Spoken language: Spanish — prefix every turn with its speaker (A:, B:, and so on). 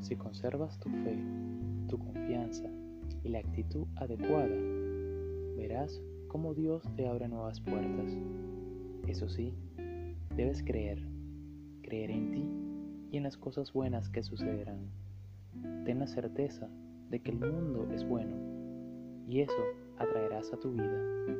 A: Si conservas tu fe, tu confianza y la actitud adecuada, verás cómo Dios te abre nuevas puertas. Eso sí, debes creer, creer en ti y en las cosas buenas que sucederán. Ten la certeza de que el mundo es bueno y eso atraerás a tu vida